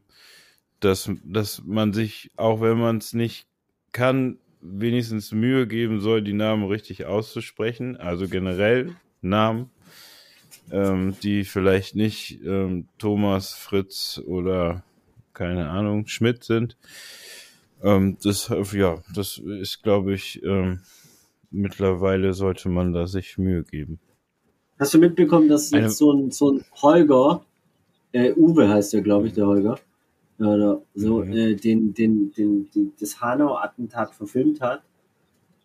dass, dass man sich, auch wenn man es nicht kann, wenigstens Mühe geben soll, die Namen richtig auszusprechen. Also generell Namen, ähm, die vielleicht nicht ähm, Thomas, Fritz oder keine Ahnung, Schmidt sind. Ähm, das, ja, das ist, glaube ich, ähm, mittlerweile sollte man da sich Mühe geben. Hast du mitbekommen, dass Eine- jetzt so ein, so ein Holger, äh, Uwe heißt der, glaube ich, der Holger, oder so, Mhm. äh, den, den, den, den, das Hanau-Attentat verfilmt hat,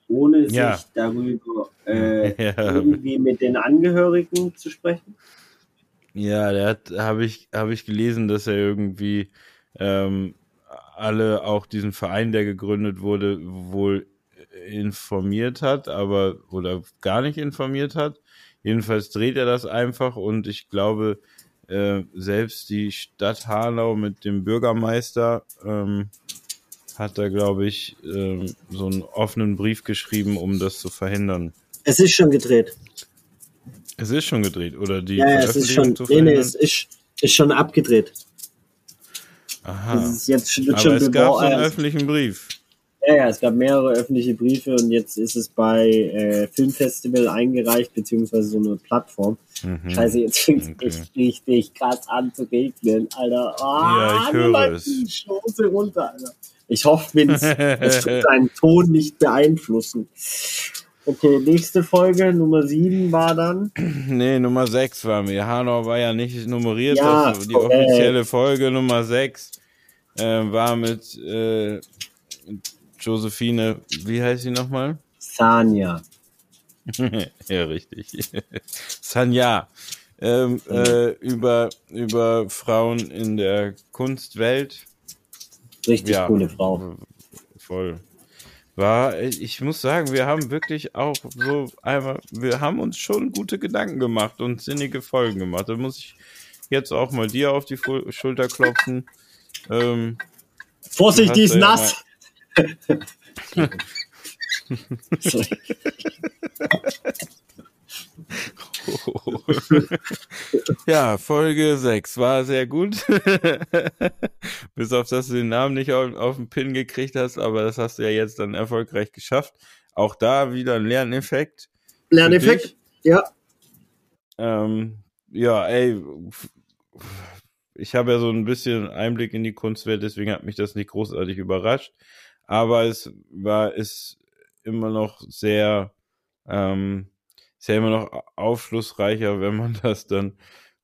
ohne Ja. sich darüber äh, <laughs> Ja. irgendwie mit den Angehörigen zu sprechen? Ja, der hat, habe ich, habe ich gelesen, dass er irgendwie ähm, alle auch diesen Verein, der gegründet wurde, wohl informiert hat, aber oder gar nicht informiert hat. Jedenfalls dreht er das einfach und ich glaube, äh, selbst die Stadt Hanau mit dem Bürgermeister ähm, hat da, glaube ich, ähm, so einen offenen Brief geschrieben, um das zu verhindern. Es ist schon gedreht. Es ist schon gedreht, oder die Ja, ja, es ist schon, nee, nee, es ist, ist schon abgedreht. Aha. Das ist jetzt wird Aber schon es gab so einen öffentlichen Brief. Ja, ja, es gab mehrere öffentliche Briefe und jetzt ist es bei äh, Filmfestival eingereicht, beziehungsweise so eine Plattform. Mhm. Scheiße, jetzt fängt es Okay. echt richtig krass an zu regnen, Alter. Ah, Ja, ich mir höre es. die Schoße runter, Alter. Ich hoffe, Vince, <laughs> es wird deinen Ton nicht beeinflussen. Okay, nächste Folge, Nummer 7 war dann. Nee, Nummer 6 waren wir. Hanau war ja nicht nummeriert. Ja, das, die korrekt. offizielle Folge Nummer 6 äh, war mit äh, Josephine, wie heißt sie nochmal? Sanja. <laughs> ja, richtig. <laughs> Sanja. Ähm, äh, über, über Frauen in der Kunstwelt. Richtig Ja. coole Frau. Voll. War, ich muss sagen, wir haben wirklich auch so einmal, wir haben uns schon gute Gedanken gemacht und sinnige Folgen gemacht. Da muss ich jetzt auch mal dir auf die Schulter klopfen. Ähm, Vorsicht, die ist ja nass! Sorry. <laughs> ja, Folge 6 war sehr gut. <laughs> Bis auf, dass du den Namen nicht auf, auf den Pin gekriegt hast, aber das hast du ja jetzt dann erfolgreich geschafft. Auch da wieder ein Lerneffekt. Lerneffekt? Ja. Ähm, ja, ey, ich habe ja so ein bisschen Einblick in die Kunstwelt, deswegen hat mich das nicht großartig überrascht. Aber es war, ist immer noch sehr, ähm, ist ja immer noch aufschlussreicher, wenn man <laughs> das dann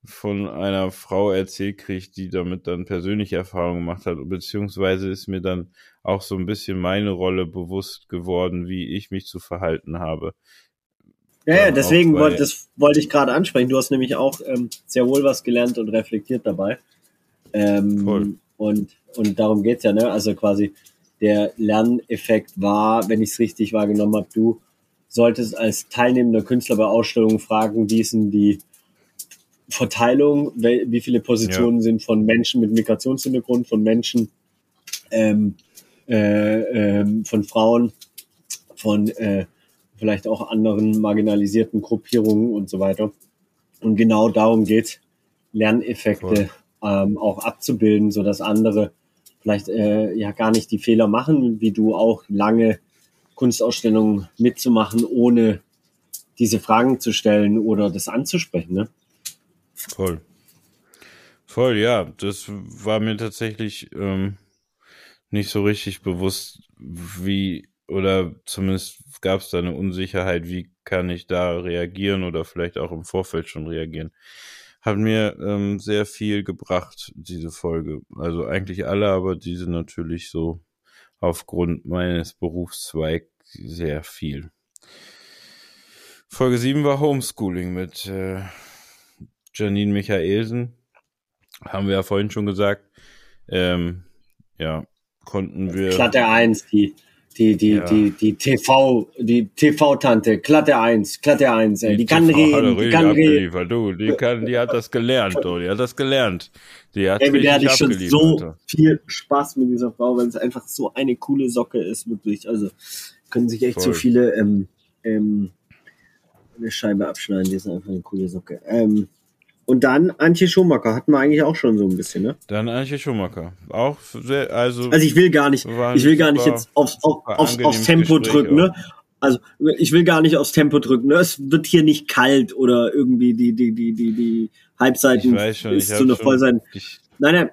von einer Frau erzählt kriegt, die damit dann persönliche Erfahrungen gemacht hat, beziehungsweise ist mir dann auch so ein bisschen meine Rolle bewusst geworden, wie ich mich zu verhalten habe. Ja, ja, deswegen wollte, das wollte ich gerade ansprechen. Du hast nämlich auch ähm, sehr wohl was gelernt und reflektiert dabei. Ähm, Voll. Und, und darum geht's ja, ne? Also quasi der Lerneffekt war, wenn ich es richtig wahrgenommen habe, du solltest als teilnehmender Künstler bei Ausstellungen fragen, wie ist denn die Verteilung, wie viele Positionen sind von Menschen mit Migrationshintergrund, von Menschen, ähm, äh, ähm, von Frauen, von äh, vielleicht auch anderen marginalisierten Gruppierungen und so weiter. Und genau darum geht Lerneffekte ähm, auch abzubilden, so dass andere vielleicht äh, ja gar nicht die Fehler machen, wie du auch lange Kunstausstellungen mitzumachen, ohne diese Fragen zu stellen oder das anzusprechen. Ne? Voll. Voll, ja. Das war mir tatsächlich ähm, nicht so richtig bewusst, wie, oder zumindest gab es da eine Unsicherheit, wie kann ich da reagieren oder vielleicht auch im Vorfeld schon reagieren. Hat mir ähm, sehr viel gebracht, diese Folge. Also eigentlich alle, aber diese natürlich so aufgrund meines Berufszweigs sehr viel. Folge 7 war Homeschooling mit äh, Janine Michaelsen. Haben wir ja vorhin schon gesagt. Ähm, ja, konnten wir. Klatte 1, die, die, die, Ja. die, die TV, die TV-Tante, Klatte 1, Klatte 1, ey, die, kann TV reden, die kann reden. du, die kann, die hat das gelernt, du, die hat das gelernt. Die hat Ey, der hatte ich schon so viel Spaß mit dieser Frau, weil es einfach so eine coole Socke ist, wirklich. Also können sich echt so Voll. viele ähm, ähm, eine Scheibe abschneiden, die ist einfach eine coole Socke. Ähm, und dann Antje Schumacher hatten wir eigentlich auch schon so ein bisschen, ne? Dann Antje Schumacher. Auch sehr, also, Also ich will gar nicht, ich will gar nicht jetzt aufs, auf, aufs, aufs Tempo Gespräch drücken, ne? Also ich will gar nicht aufs Tempo drücken, ne? Es wird hier nicht kalt oder irgendwie die, die, die, die, die Halbseiten schon, ist zu einer schon, Vollseiten. Nein, nein.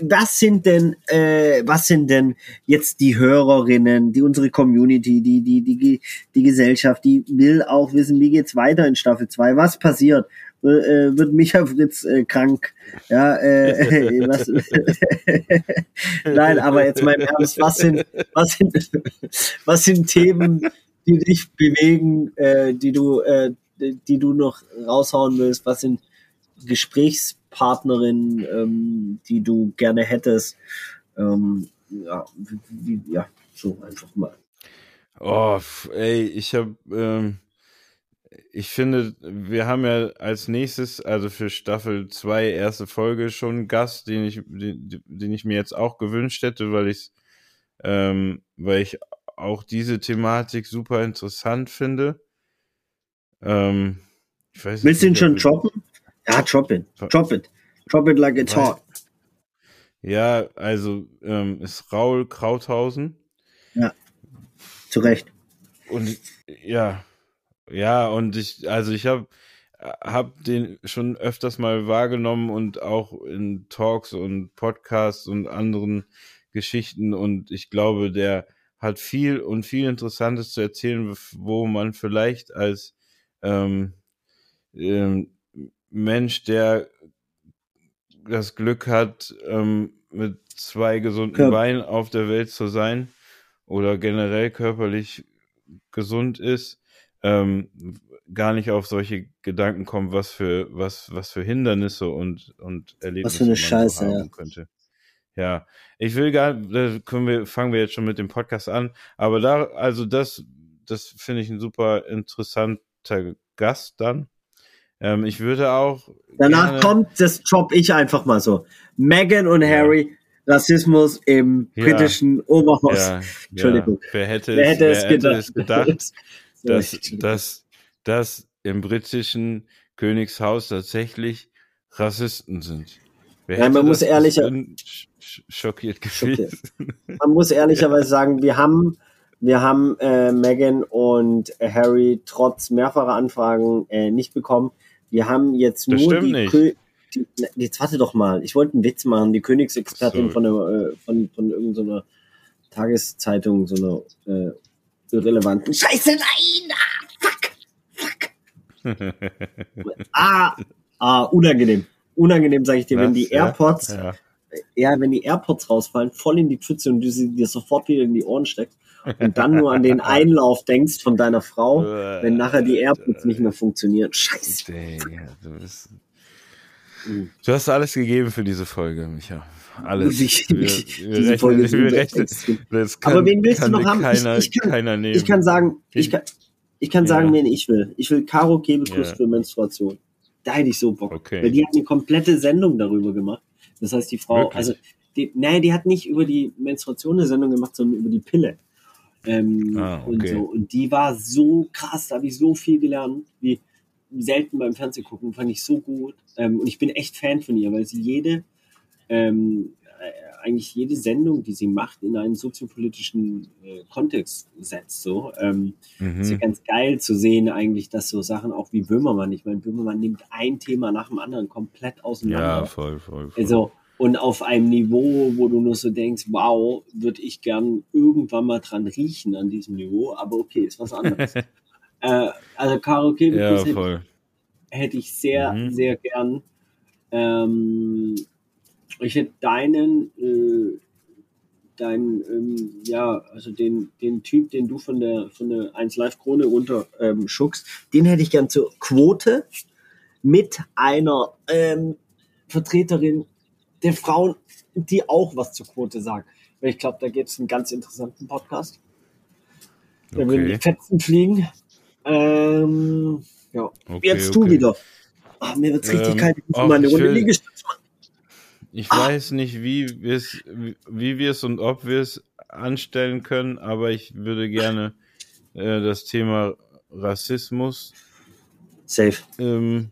Was sind denn, äh, was sind denn jetzt die Hörerinnen, die unsere Community, die, die, die, die Gesellschaft, die will auch wissen, wie geht's weiter in Staffel 2? Was passiert? Äh, äh, wird Micha Fritz äh, krank? Ja, äh, <laughs> was, <laughs> Nein, aber jetzt mal im Ernst, was sind, was sind, was sind Themen, die dich bewegen, äh, die du, äh, die du noch raushauen willst? Was sind Gesprächspartnerinnen, ähm, die du gerne hättest? Ähm, ja, wie, ja, so einfach mal. oh, ey, ich habe, ähm, ich finde, wir haben ja als nächstes, also für Staffel 2, erste Folge schon einen Gast, den ich, den, den ich mir jetzt auch gewünscht hätte, weil ich, ähm, weil ich auch diese Thematik super interessant finde. Ähm, ich weiß Willst du ihn schon droppen? Ja, drop it. Drop it. Drop it like it's hot. Ja, also ähm, ist Raul Krauthausen. Ja, zu Recht. Und ja, ja, und ich, also ich habe hab den schon öfters mal wahrgenommen und auch in Talks und Podcasts und anderen Geschichten. Und ich glaube, der hat viel und viel Interessantes zu erzählen, wo man vielleicht als ähm, ähm, Mensch, der das Glück hat, ähm, mit zwei gesunden Kör Beinen auf der Welt zu sein oder generell körperlich gesund ist, ähm, gar nicht auf solche Gedanken kommt, was für was was für Hindernisse und und Erlebnisse was für eine Scheiße, haben ja. könnte. Ja, ich will gar, da können wir fangen wir jetzt schon mit dem Podcast an, aber da also das das finde ich ein super interessanter Gast dann. Ähm, ich würde auch. Danach kommt, das Job ich einfach mal so. Meghan und Harry, ja. Rassismus im ja. britischen Oberhaus. Ja, Entschuldigung. Wer hätte, wer hätte, es, wer hätte es gedacht, dass, <laughs> dass, dass im britischen Königshaus tatsächlich Rassisten sind? Wer Nein, man muss ehrlicher schockiert gewesen. <laughs> Man muss ehrlicherweise sagen, wir haben wir haben äh, Meghan und Harry trotz mehrfacher Anfragen äh, nicht bekommen. Wir haben jetzt das nur die, Kö die, Jetzt warte doch mal. Ich wollte einen Witz machen. Die Königsexpertin so. von, der, äh, von, von irgendeiner Tageszeitung, so einer äh, irrelevanten. Scheiße, nein! Ah, fuck! Fuck! ah, ah, unangenehm. Unangenehm, sage ich dir, Was, wenn die AirPods, ja, ja. ja, wenn die AirPods rausfallen, voll in die Pfütze und du sie dir sofort wieder in die Ohren steckst und dann nur an den <laughs> Einlauf denkst von deiner Frau, wenn nachher die AirPods nicht mehr funktionieren. Scheiße. Du, bist, du, hast alles gegeben für diese Folge, Micha. Alles. Ich, wir, wir rechnen, wir rechnen, das kann, Aber wen willst du noch haben? Keiner, ich, ich, kann, keiner nehmen. ich kann sagen, ich kann, ich kann sagen, ja. wen ich will. Ich will Caro Kebekus ja. für Menstruation. Da hätte ich so Bock. Okay. Weil die hat eine komplette Sendung darüber gemacht. Das heißt, die Frau, Wirklich? also, die, nein, die hat nicht über die Menstruation eine Sendung gemacht, sondern über die Pille. Ähm, ah, okay. und, so. und die war so krass, da habe ich so viel gelernt, wie selten beim Fernsehgucken, fand ich so gut. Ähm, und ich bin echt Fan von ihr, weil sie jede, ähm, äh, eigentlich jede Sendung, die sie macht, in einen soziopolitischen äh, Kontext setzt. So. Ähm, mhm. Ist ja ganz geil zu sehen, eigentlich, dass so Sachen auch wie Böhmermann, ich meine, Böhmermann nimmt ein Thema nach dem anderen komplett auseinander. Ja, voll, voll, voll. Also, und auf einem Niveau, wo du nur so denkst, wow, würde ich gern irgendwann mal dran riechen an diesem Niveau, aber okay, ist was anderes. <laughs> äh, also Karaoke ja, hätte, hätte, ich sehr, mhm. sehr gern. Ähm, ich hätte deinen, äh, deinen, ähm, ja, also den, den Typ, den du von der, von der 1 Live Krone runter ähm, schuckst, den hätte ich gern zur Quote mit einer ähm, Vertreterin der Frauen, die auch was zur Quote sagen. Weil ich glaube, da gibt es einen ganz interessanten Podcast. Da okay. würden die Fetzen fliegen. Ähm, ja. Okay, Jetzt okay. du wieder. Ach, mir wird richtig ähm, kalt. Ich muss mal eine Runde Liegestütze machen. Ich ah. weiß nicht, wie wir es wie wir es und ob wir es anstellen können, aber ich würde gerne äh, das Thema Rassismus Safe. Ähm,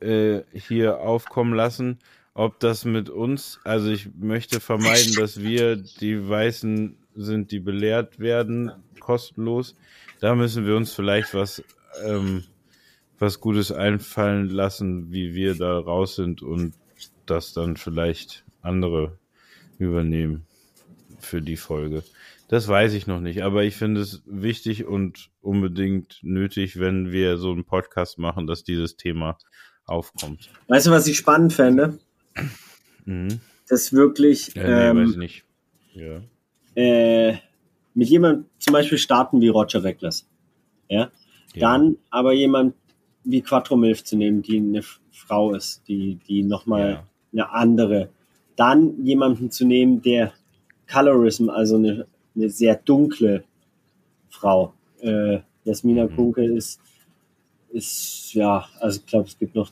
äh, hier aufkommen lassen ob das mit uns, also ich möchte vermeiden, dass wir die Weißen sind, die belehrt werden, kostenlos. Da müssen wir uns vielleicht was, ähm, was Gutes einfallen lassen, wie wir da raus sind und das dann vielleicht andere übernehmen für die Folge. Das weiß ich noch nicht, aber ich finde es wichtig und unbedingt nötig, wenn wir so einen Podcast machen, dass dieses Thema aufkommt. Weißt du, was ich spannend fände? Mhm. Das wirklich. Ja, nee, ähm, weiß nicht. Ja. Äh, mit jemandem zum Beispiel starten wie Roger Reckless. Ja? ja. Dann aber jemand wie Quattro Milf zu nehmen, die eine Frau ist, die, die nochmal ja. eine andere. Dann jemanden zu nehmen, der Colorism, also eine, eine sehr dunkle Frau. Äh, Jasmina mhm. Kunke ist ist, ja, also ich glaube, es gibt noch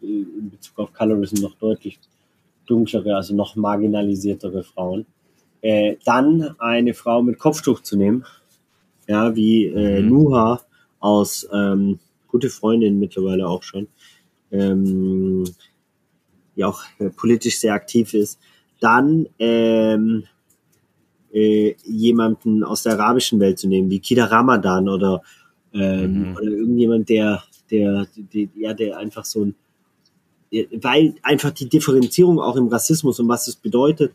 in Bezug auf Colorism noch deutlich dunklere, also noch marginalisiertere Frauen. Äh, dann eine Frau mit Kopftuch zu nehmen, ja, wie äh, mhm. Nuha aus ähm, Gute Freundin mittlerweile auch schon, ähm, die auch äh, politisch sehr aktiv ist. Dann ähm, äh, jemanden aus der arabischen Welt zu nehmen, wie Kida Ramadan oder, ähm, mhm. oder irgendjemand, der, der, der, ja, der einfach so ein, weil einfach die Differenzierung auch im Rassismus und was es bedeutet,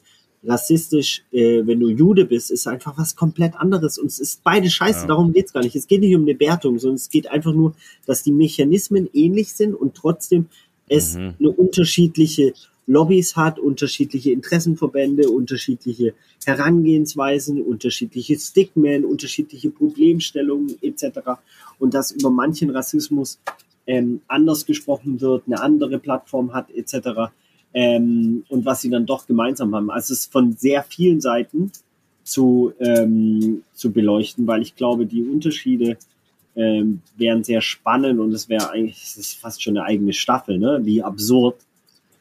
rassistisch, äh, wenn du Jude bist, ist einfach was komplett anderes. Und es ist beide scheiße, ja. darum geht's gar nicht. Es geht nicht um eine Wertung, sondern es geht einfach nur, dass die Mechanismen ähnlich sind und trotzdem es mhm. eine unterschiedliche Lobbys hat, unterschiedliche Interessenverbände, unterschiedliche Herangehensweisen, unterschiedliche Stigmen, unterschiedliche Problemstellungen etc. Und dass über manchen Rassismus ähm, anders gesprochen wird, eine andere Plattform hat etc. Ähm, und was sie dann doch gemeinsam haben. Also es ist von sehr vielen Seiten zu, ähm, zu beleuchten, weil ich glaube, die Unterschiede ähm, wären sehr spannend und es wäre eigentlich, es ist fast schon eine eigene Staffel, ne? wie absurd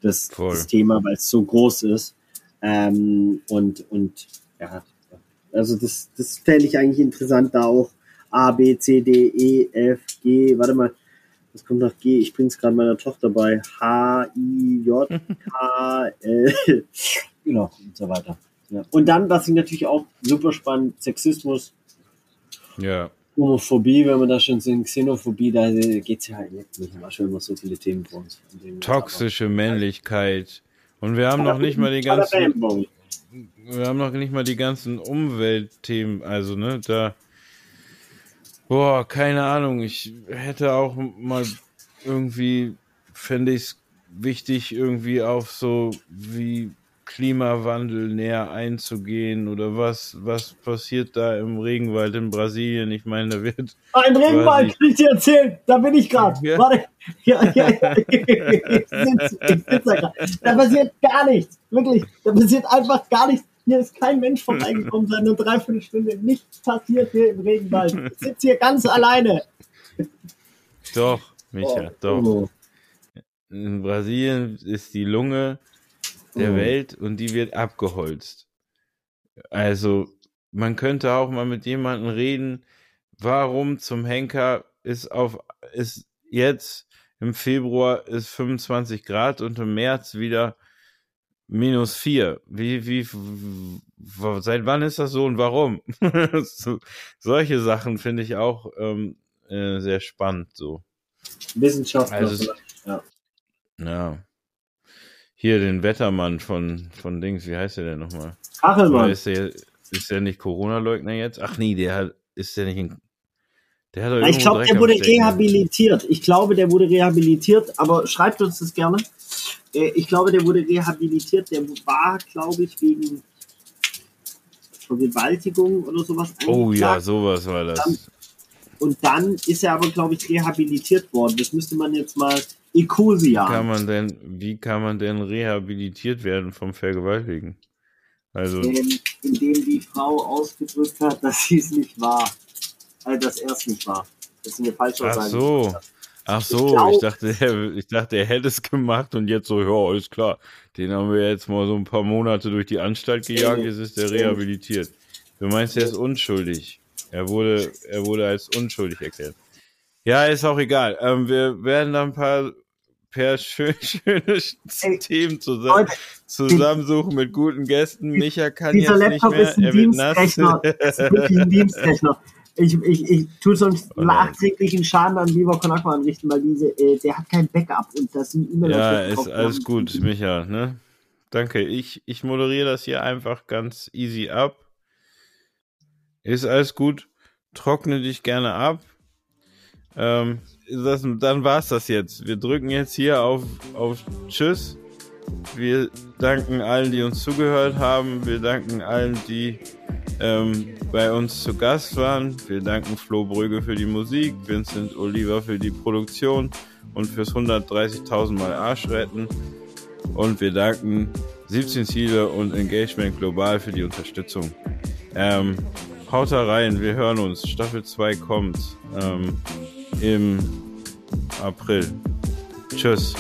das, das Thema, weil es so groß ist. Ähm, und, und ja, also das, das fände ich eigentlich interessant, da auch A, B, C, D, E, F, G, warte mal, was kommt nach G? Ich bringe es gerade meiner Tochter bei. H, I, J, K, L, genau, und so weiter. Ja. Und dann, was ich natürlich auch super spannend, Sexismus. Ja. Homophobie, wenn man da schon sind, Xenophobie, da geht es ja halt nicht. Wir haben schon immer so viele Themen vor uns. Toxische Männlichkeit. Und wir haben noch nicht mal die ganzen. Wir haben noch nicht mal die ganzen Umweltthemen, also, ne, da. Boah, keine Ahnung. Ich hätte auch mal irgendwie, fände ich es wichtig, irgendwie auf so wie Klimawandel näher einzugehen oder was, was passiert da im Regenwald in Brasilien? Ich meine, da wird. Ein Regenwald, kann ich dir erzählen, da bin ich gerade. Ja. Warte, ja, ja, ja. <laughs> Ich sitz, ich sitz da, da passiert gar nichts, wirklich, da passiert einfach gar nichts. Hier ist kein Mensch <laughs> vorbeigekommen seit einer Dreiviertelstunde. Nichts passiert hier im Regenwald. Ich sitze hier ganz alleine. Doch, Micha, oh, doch. In Brasilien ist die Lunge der oh. Welt und die wird abgeholzt. Also, man könnte auch mal mit jemandem reden, warum zum Henker ist auf, ist jetzt im Februar ist 25 Grad und im März wieder minus 4. Wie, wie, seit wann ist das so und warum? <laughs> so, solche Sachen finde ich auch ähm, äh, sehr spannend, so. Wissenschaftler. Also, ja. ja hier den Wettermann von, von Dings, wie heißt der denn nochmal? Kachelmann. Ist der, ist der nicht Corona-Leugner jetzt? Ach nee, der hat, ist der nicht in. Der hat doch ich glaube, der wurde rehabilitiert. Ich glaube, der wurde rehabilitiert, aber schreibt uns das gerne. Äh, ich glaube, der wurde rehabilitiert. Der war, glaube ich, wegen Vergewaltigung oder sowas. Oh ja, sowas war das. und dann ist er aber, glaube ich, rehabilitiert worden. Das müsste man jetzt mal Ecosia. Wie kann man denn, wie kann man denn rehabilitiert werden vom Vergewaltigen? Also. Indem, indem die Frau ausgedrückt hat, dass sie es nicht war. Also, dass er es nicht war. Das ist eine falsche Ach so. Ach so, ich, glaub, ich, dachte, er, ich dachte, er hätte es gemacht und jetzt so, ja, alles klar. Den haben wir jetzt mal so ein paar Monate durch die Anstalt gejagt, jetzt ist er rehabilitiert. Du meinst, er ist unschuldig. Er wurde, er wurde als unschuldig erklärt. Ja, ist auch egal. Ähm, wir werden da ein paar per schön, <laughs> schöne Themen zusammen, zusammensuchen mit guten Gästen. Micha kann Dieser jetzt Laptop nicht mehr. Ist ein Dienstrechner. ist wirklich ein <laughs> Dienstrechner. Ich, ich, ich tue sonst oh nachträglichen Schaden an Viva Con Aqua anrichten, weil diese, äh, der hat kein Backup und das sind immer Ja, ist alles gut, Micha, ne? Danke. Ich, ich moderiere das hier einfach ganz easy ab. Ist alles gut. Trockne dich gerne ab. Ähm, das, dann war's das jetzt. Wir drücken jetzt hier auf, auf Tschüss. Wir danken allen, die uns zugehört haben. Wir danken allen, die ähm, bei uns zu Gast waren. Wir danken Flo Brügge für die Musik, Vincent Oliver für die Produktion und fürs 130.000 Mal Arsch retten. Und wir danken 17 Ziele und Engagement Global für die Unterstützung. Ähm, haut da rein, wir hören uns. Staffel 2 kommt. Ähm, im April. Tschüss.